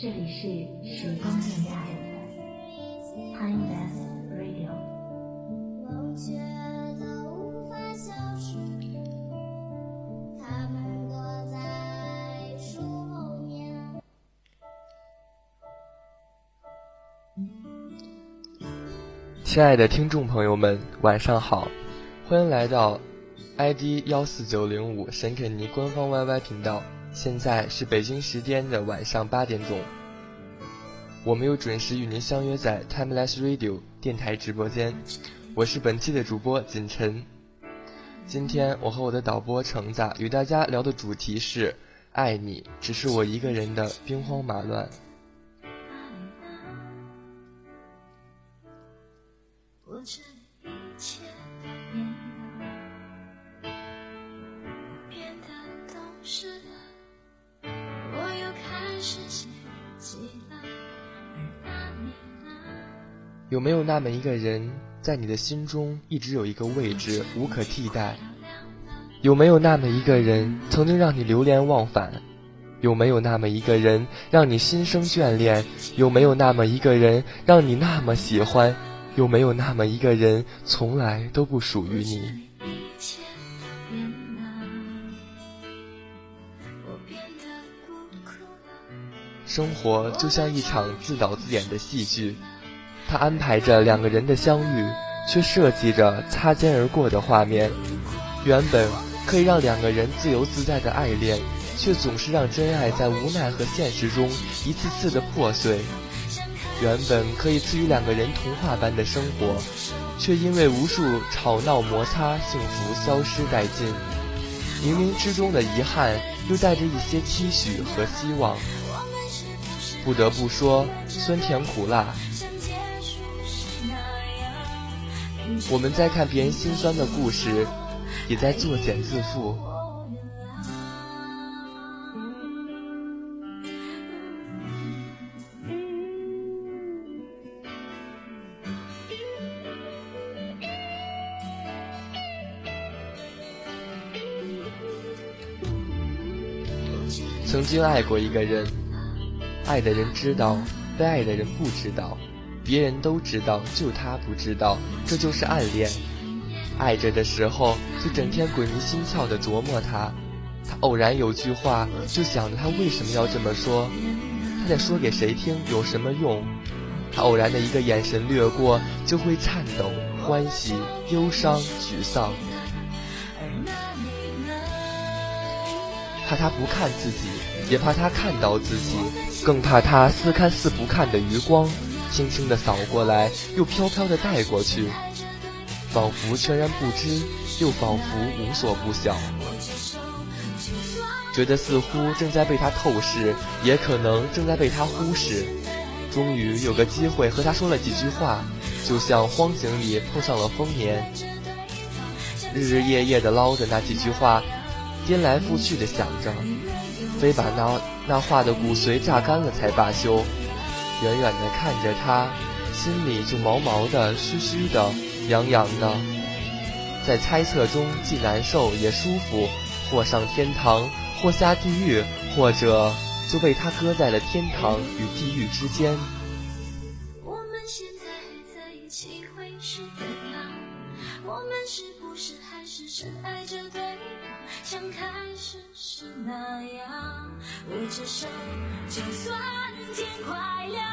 这里是时光电台，Timeless Radio。亲爱的听众朋友们，晚上好，欢迎来到 ID 幺四九零五沈肯尼官方 YY 频道。现在是北京时间的晚上八点钟，我们又准时与您相约在 Timeless Radio 电台直播间。我是本期的主播锦晨。今天我和我的导播橙子与大家聊的主题是“爱你只是我一个人的兵荒马乱”。有没有那么一个人，在你的心中一直有一个位置，无可替代？有没有那么一个人，曾经让你流连忘返？有没有那么一个人，让你心生眷恋？有没有那么一个人，让你那么喜欢？有没有那么一个人，从来都不属于你？生活就像一场自导自演的戏剧。他安排着两个人的相遇，却设计着擦肩而过的画面。原本可以让两个人自由自在的爱恋，却总是让真爱在无奈和现实中一次次的破碎。原本可以赐予两个人童话般的生活，却因为无数吵闹摩擦，幸福消失殆尽。冥冥之中的遗憾，又带着一些期许和希望。不得不说，酸甜苦辣。我们在看别人心酸的故事，也在作茧自缚。曾经爱过一个人，爱的人知道，被爱的人不知道。别人都知道，就他不知道，这就是暗恋。爱着的时候，就整天鬼迷心窍的琢磨他。他偶然有句话，就想着他为什么要这么说？他在说给谁听？有什么用？他偶然的一个眼神掠过，就会颤抖、欢喜、忧伤、沮丧。怕他不看自己，也怕他看到自己，更怕他似看似不看的余光。轻轻地扫过来，又飘飘地带过去，仿佛全然不知，又仿佛无所不晓，觉得似乎正在被他透视，也可能正在被他忽视。终于有个机会和他说了几句话，就像荒井里碰上了丰年，日日夜夜地捞着那几句话，颠来覆去地想着，非把那那话的骨髓榨干了才罢休。远远的看着他，心里就毛毛的、虚虚的、痒痒的，在猜测中既难受也舒服，或上天堂，或下地狱，或者就被他搁在了天堂与地狱之间。我们现在还在一起会是怎样？我们是不是还是深爱着对方，像开始时那样？握着手，就算天快亮。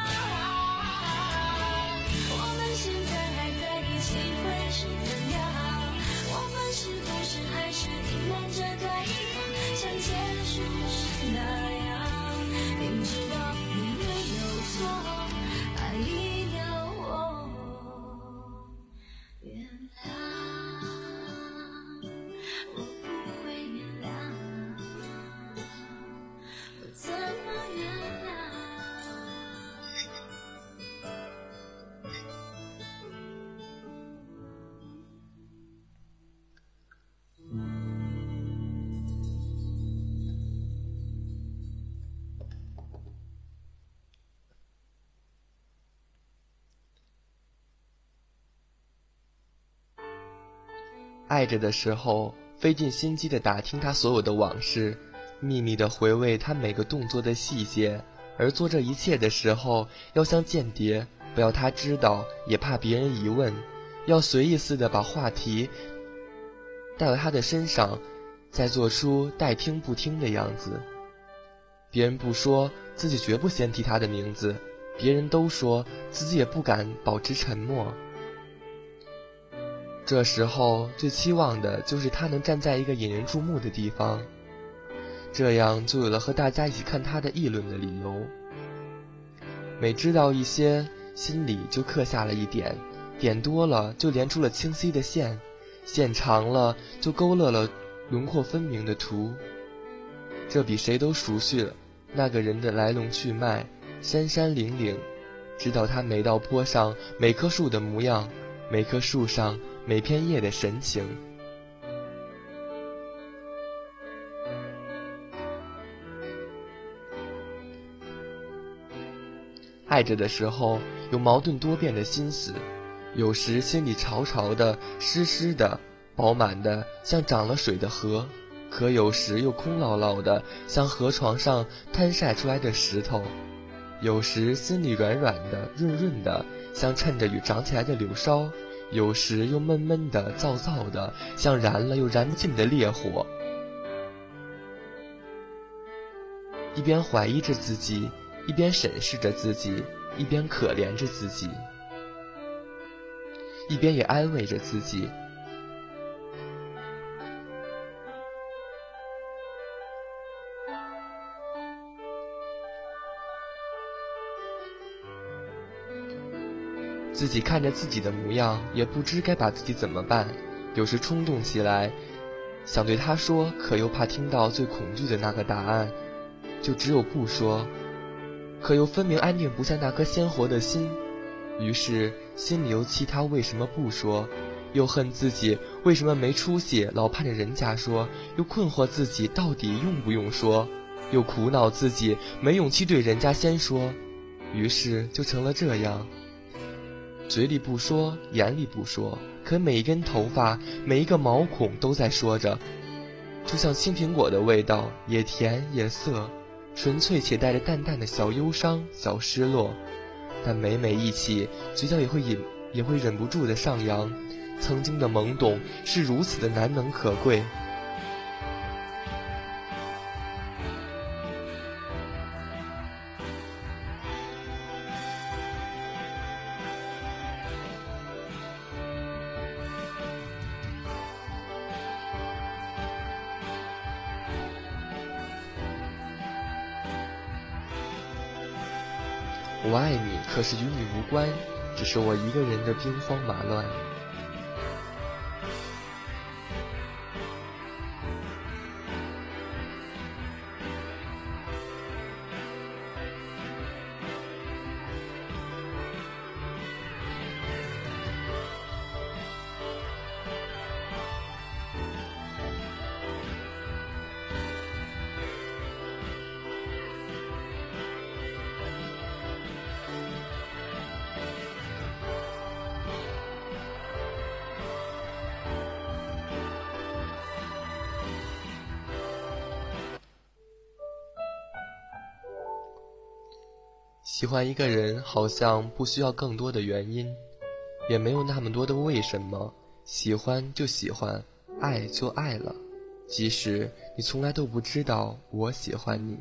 爱着的时候，费尽心机的打听他所有的往事，秘密的回味他每个动作的细节；而做这一切的时候，要像间谍，不要他知道，也怕别人疑问，要随意似的把话题带到他的身上，再做出待听不听的样子。别人不说，自己绝不先提他的名字；别人都说，自己也不敢保持沉默。这时候最期望的就是他能站在一个引人注目的地方，这样就有了和大家一起看他的议论的理由。每知道一些，心里就刻下了一点，点多了就连出了清晰的线，线长了就勾勒了轮廓分明的图。这比谁都熟悉了那个人的来龙去脉，山山岭岭，知道他每道坡上每棵树的模样，每棵树上。每片叶的神情，爱着的时候有矛盾多变的心思，有时心里潮潮的、湿湿的、饱满的，像涨了水的河；可有时又空落落的，像河床上摊晒出来的石头；有时心里软软的、润润的，像趁着雨长起来的柳梢。有时又闷闷的、燥燥的，像燃了又燃不尽的烈火。一边怀疑着自己，一边审视着自己，一边可怜着自己，一边也安慰着自己。自己看着自己的模样，也不知该把自己怎么办。有时冲动起来，想对他说，可又怕听到最恐惧的那个答案，就只有不说。可又分明安定不下那颗鲜活的心，于是心里又气他为什么不说，又恨自己为什么没出息，老盼着人家说，又困惑自己到底用不用说，又苦恼自己没勇气对人家先说，于是就成了这样。嘴里不说，眼里不说，可每一根头发，每一个毛孔都在说着。就像青苹果的味道，也甜也涩，纯粹且带着淡淡的小忧伤、小失落。但每每一起，嘴角也会引，也会忍不住的上扬。曾经的懵懂，是如此的难能可贵。可是与你无关，只是我一个人的兵荒马乱。喜欢一个人，好像不需要更多的原因，也没有那么多的为什么。喜欢就喜欢，爱就爱了，即使你从来都不知道我喜欢你。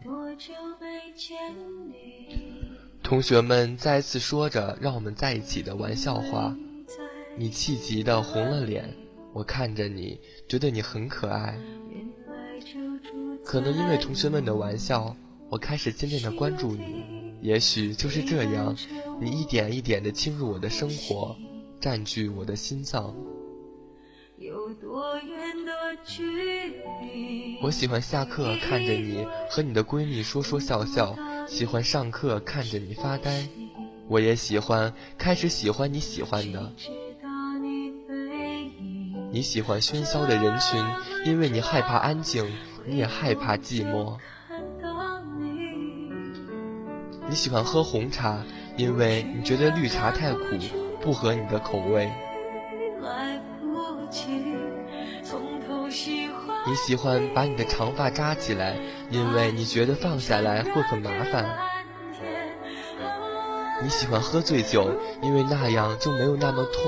同学们再次说着让我们在一起的玩笑话，你气急的红了脸。我看着你，觉得你很可爱。可能因为同学们的玩笑，我开始渐渐的关注你。也许就是这样，你一点一点的侵入我的生活，占据我的心脏。我喜欢下课看着你和你的闺蜜说说笑笑，喜欢上课看着你发呆。我也喜欢开始喜欢你喜欢的。你喜欢喧嚣的人群，因为你害怕安静，你也害怕寂寞。你喜欢喝红茶，因为你觉得绿茶太苦，不合你的口味。你喜欢把你的长发扎起来，因为你觉得放下来会很麻烦。你喜欢喝醉酒，因为那样就没有那么痛。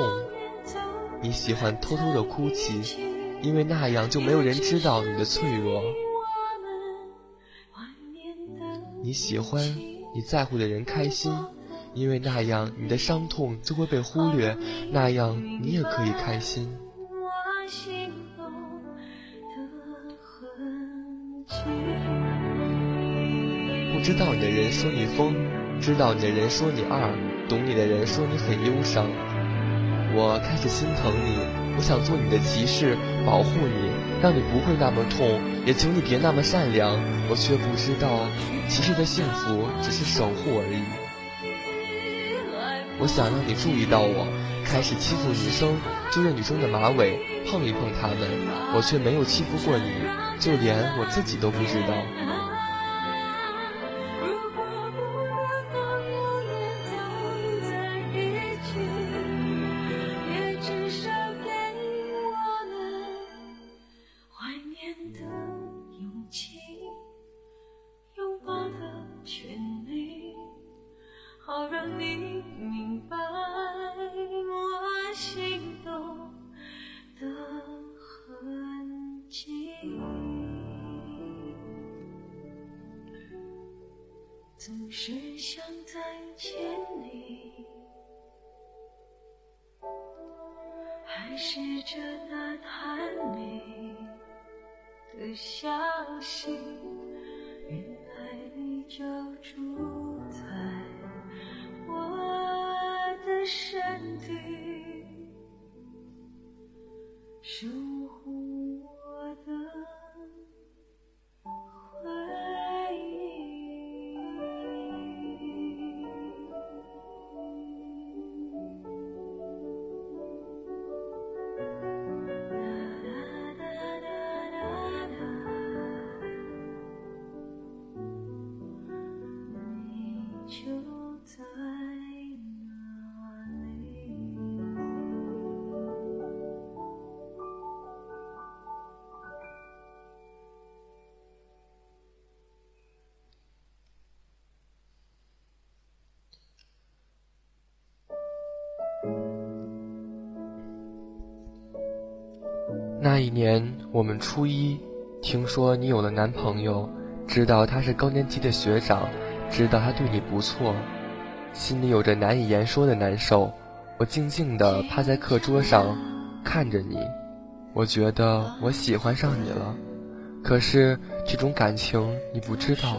你喜欢偷偷的哭泣，因为那样就没有人知道你的脆弱。你喜欢你在乎的人开心，因为那样你的伤痛就会被忽略，那样你也可以开心。不知道你的人说你疯，知道你的人说你二，懂你的人说你很忧伤。我开始心疼你，我想做你的骑士，保护你，让你不会那么痛，也求你别那么善良。我却不知道，其实的幸福只是守护而已。我想让你注意到我，开始欺负女生，揪着女生的马尾，碰一碰她们。我却没有欺负过你，就连我自己都不知道。着打探你的消息，原来你就住那一年我们初一，听说你有了男朋友，知道他是高年级的学长，知道他对你不错，心里有着难以言说的难受。我静静地趴在课桌上，看着你，我觉得我喜欢上你了，可是这种感情你不知道。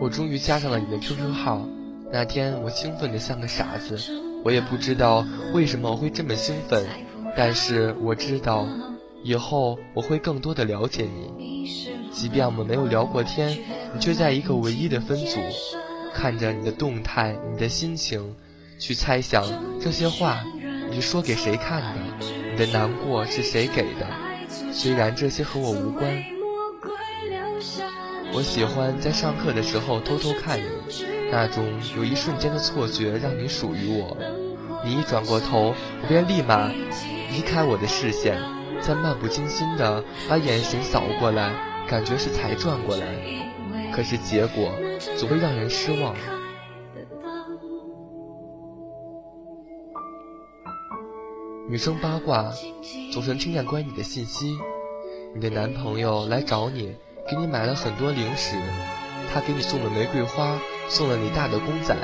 我终于加上了你的 QQ 号，那天我兴奋得像个傻子。我也不知道为什么会这么兴奋，但是我知道，以后我会更多的了解你。即便我们没有聊过天，你却在一个唯一的分组，看着你的动态、你的心情，去猜想这些话你是说给谁看的，你的难过是谁给的。虽然这些和我无关，我喜欢在上课的时候偷偷看你，那种有一瞬间的错觉，让你属于我。你一转过头，我便立马移开我的视线，再漫不经心地把眼神扫过来，感觉是才转过来。可是结果总会让人失望。女生八卦，总是能听见关于你的信息。你的男朋友来找你，给你买了很多零食，他给你送了玫瑰花，送了你大的公仔，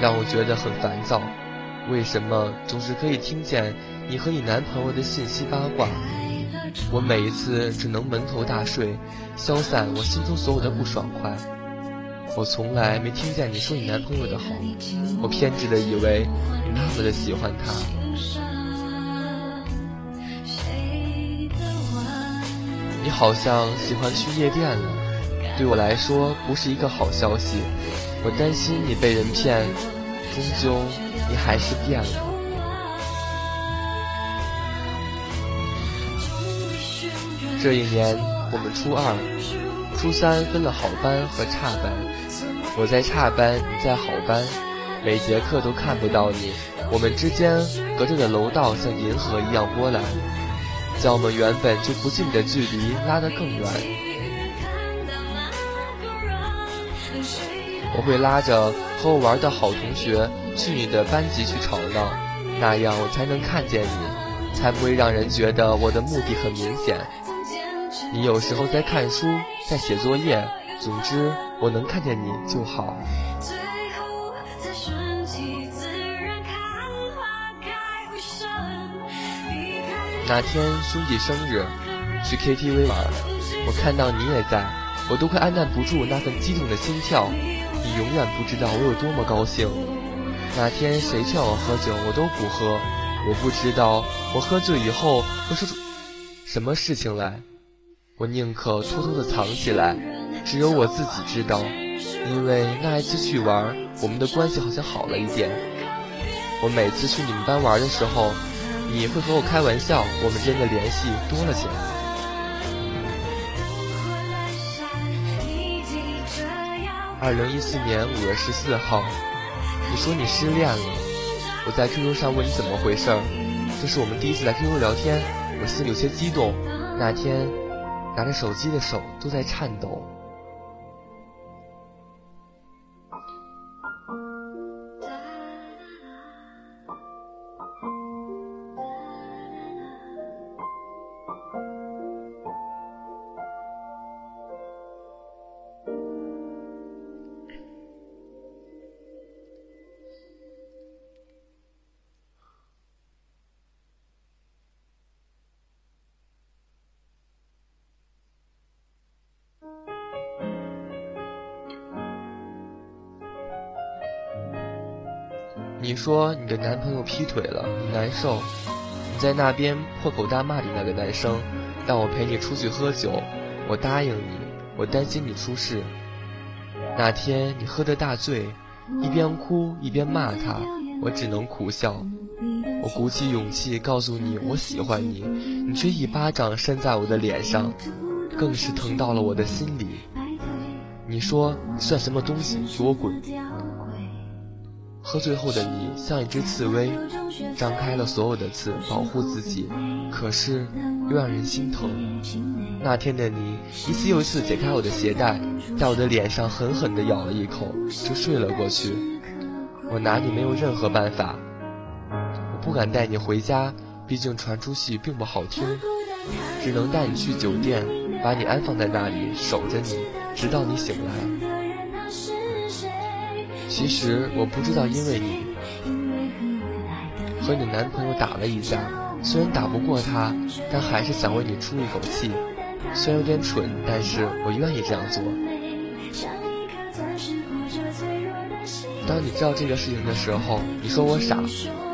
让我觉得很烦躁。为什么总是可以听见你和你男朋友的信息八卦？我每一次只能蒙头大睡，消散我心中所有的不爽快。我从来没听见你说你男朋友的好，我偏执的以为你那么的喜欢他。你好像喜欢去夜店了，对我来说不是一个好消息。我担心你被人骗，终究。你还是变了。这一年，我们初二、初三分了好班和差班。我在差班，你在好班，每节课都看不到你。我们之间隔着的楼道像银河一样波澜。将我们原本就不近的距离拉得更远。我会拉着和我玩的好同学去你的班级去吵闹，那样我才能看见你，才不会让人觉得我的目的很明显。你有时候在看书，在写作业，总之我能看见你就好。那天兄弟生日，去 KTV 玩，我看到你也在，我都快按捺不住那份激动的心跳。你永远不知道我有多么高兴。那天谁劝我喝酒，我都不喝。我不知道我喝醉以后会说出什么事情来，我宁可偷偷的藏起来，只有我自己知道。因为那一次去玩，我们的关系好像好了一点。我每次去你们班玩的时候。你会和我开玩笑，我们之间的联系多了起来二零一四年五月十四号，你说你失恋了，我在 QQ 上问你怎么回事儿。这是我们第一次在 QQ 聊天，我心里有些激动。那天拿着手机的手都在颤抖。说你的男朋友劈腿了，你难受。你在那边破口大骂的那个男生，让我陪你出去喝酒，我答应你，我担心你出事。那天你喝得大醉，一边哭一边骂他，我只能苦笑。我鼓起勇气告诉你我喜欢你，你却一巴掌扇在我的脸上，更是疼到了我的心里。你说你算什么东西，给我滚！喝醉后的你像一只刺猬，张开了所有的刺保护自己，可是又让人心疼。那天的你一次又一次解开我的鞋带，在我的脸上狠狠地咬了一口，就睡了过去。我拿你没有任何办法，我不敢带你回家，毕竟传出去并不好听，只能带你去酒店，把你安放在那里守着你，直到你醒来。其实我不知道，因为你和你男朋友打了一架，虽然打不过他，但还是想为你出一口气。虽然有点蠢，但是我愿意这样做。当你知道这个事情的时候，你说我傻，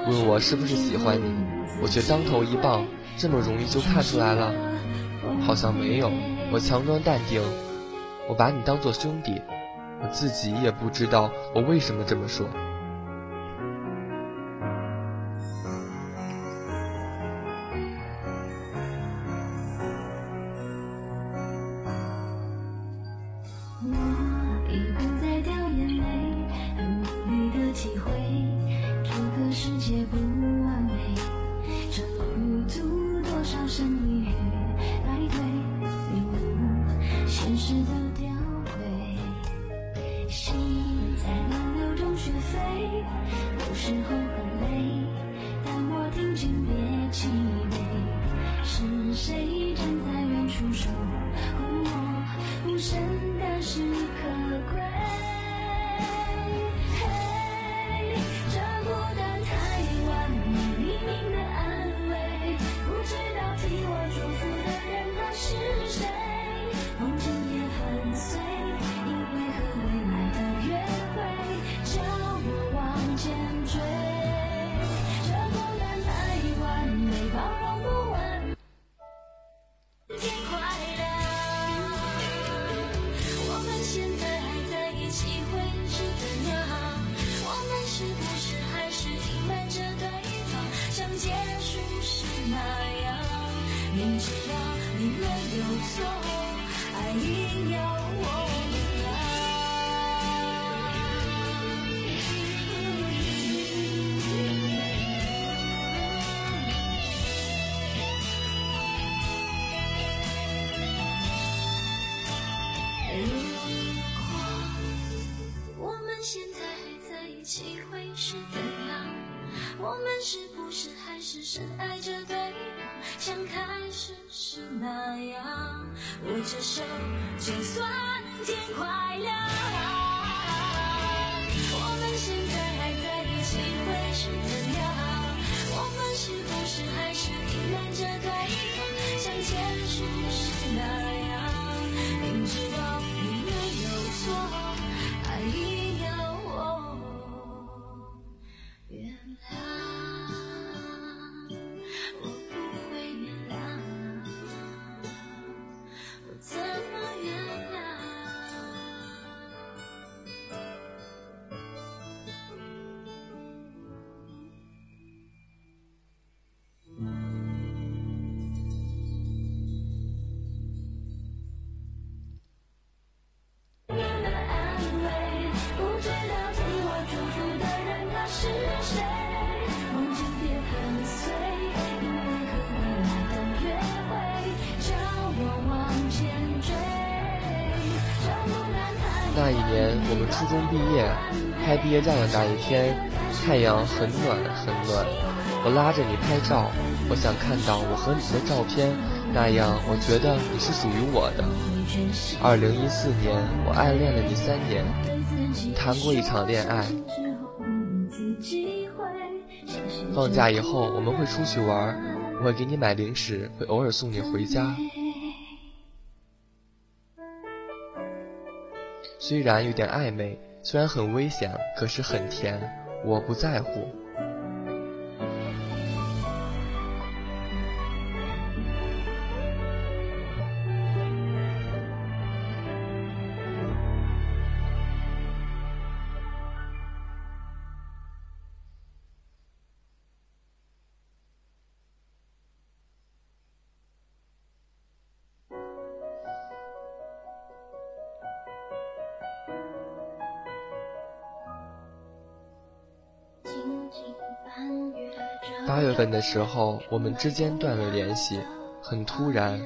问我是不是喜欢你，我却当头一棒，这么容易就看出来了？好像没有，我强装淡定，我把你当做兄弟。我自己也不知道我为什么这么说。还是毕业，拍毕业照的那一天，太阳很暖很暖。我拉着你拍照，我想看到我和你的照片，那样我觉得你是属于我的。二零一四年，我暗恋了你三年，谈过一场恋爱。放假以后我们会出去玩，我会给你买零食，会偶尔送你回家。虽然有点暧昧，虽然很危险，可是很甜，我不在乎。八月份的时候，我们之间断了联系，很突然，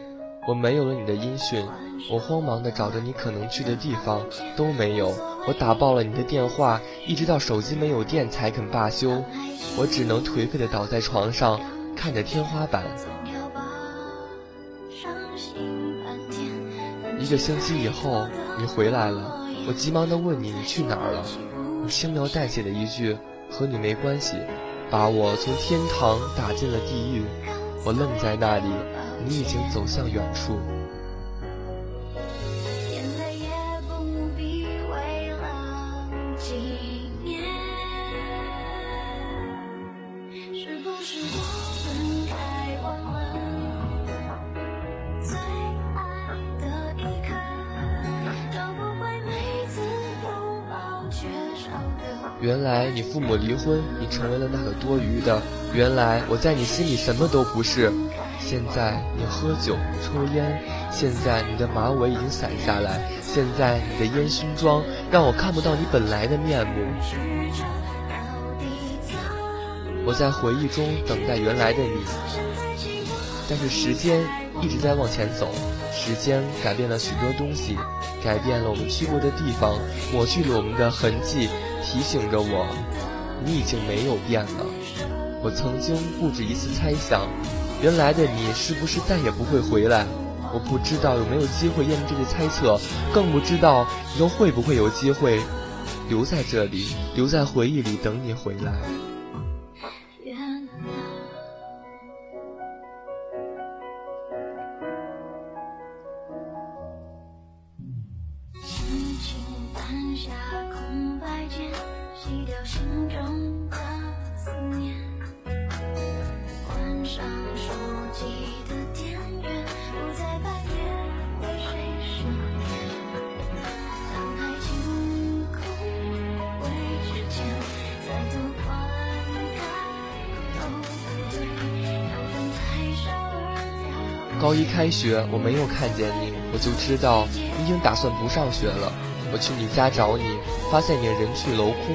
我没有了你的音讯，我慌忙的找着你可能去的地方，都没有。我打爆了你的电话，一直到手机没有电才肯罢休。我只能颓废的倒在床上，看着天花板。一个星期以后，你回来了，我急忙的问你你去哪儿了，你轻描淡写的一句和你没关系，把我从天堂打进了地狱。我愣在那里，你已经走向远处。原来你父母离婚，你成为了那个多余的。原来我在你心里什么都不是。现在你喝酒抽烟，现在你的马尾已经散下来，现在你的烟熏妆让我看不到你本来的面目。我在回忆中等待原来的你，但是时间一直在往前走，时间改变了许多东西，改变了我们去过的地方，抹去了我们的痕迹，提醒着我，你已经没有变了。我曾经不止一次猜想，原来的你是不是再也不会回来？我不知道有没有机会验证这些猜测，更不知道以后会不会有机会留在这里，留在回忆里等你回来。高一开学，我没有看见你，我就知道你已经打算不上学了。我去你家找你，发现你人去楼空。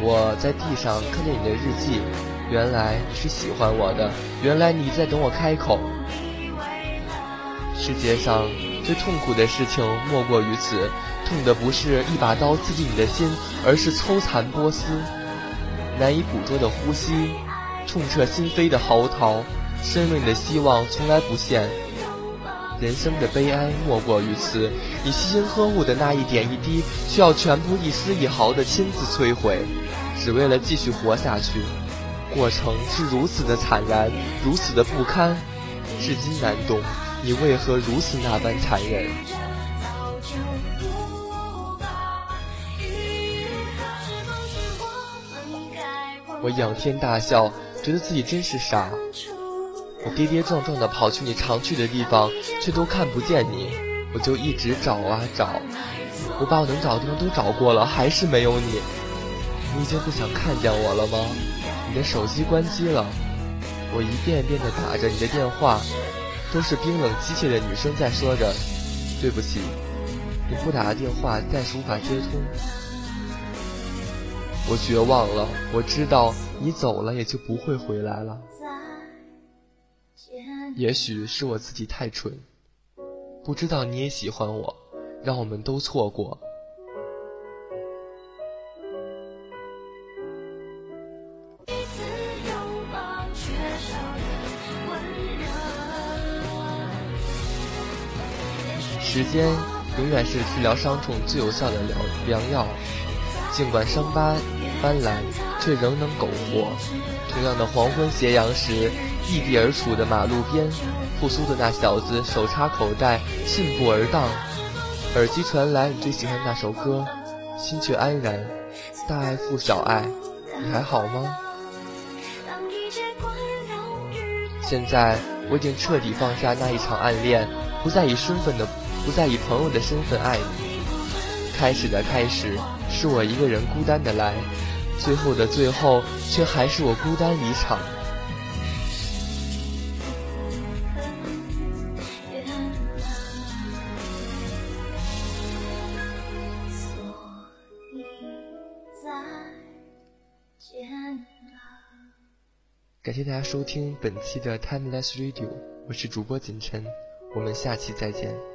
我在地上看见你的日记，原来你是喜欢我的，原来你在等我开口。世界上最痛苦的事情莫过于此，痛的不是一把刀刺进你的心，而是抽残剥丝。难以捕捉的呼吸，痛彻心扉的嚎啕，生命的希望从来不限。人生的悲哀莫过于此，你悉心呵护的那一点一滴，需要全部一丝一毫的亲自摧毁，只为了继续活下去。过程是如此的惨然，如此的不堪，至今难懂你为何如此那般残忍。我仰天大笑，觉得自己真是傻。我跌跌撞撞地跑去你常去的地方，却都看不见你。我就一直找啊找，我把我能找的地方都找过了，还是没有你。你已经不想看见我了吗？你的手机关机了，我一遍遍地打着你的电话，都是冰冷机械的女生在说着：“对不起，你拨打的电话暂时无法接通。”我绝望了，我知道你走了也就不会回来了。也许是我自己太蠢，不知道你也喜欢我，让我们都错过。时间永远是治疗伤痛最有效的良良药，尽管伤疤斑斓，却仍能苟活。同样的黄昏斜阳时。异地而处的马路边，复苏的那小子手插口袋，信步而荡。耳机传来你最喜欢那首歌，心却安然。大爱负小爱，你还好吗？现在我已经彻底放下那一场暗恋，不再以身份的，不再以朋友的身份爱你。开始的开始，是我一个人孤单的来；最后的最后，却还是我孤单离场。感谢大家收听本期的 Timeless Radio，我是主播锦晨，我们下期再见。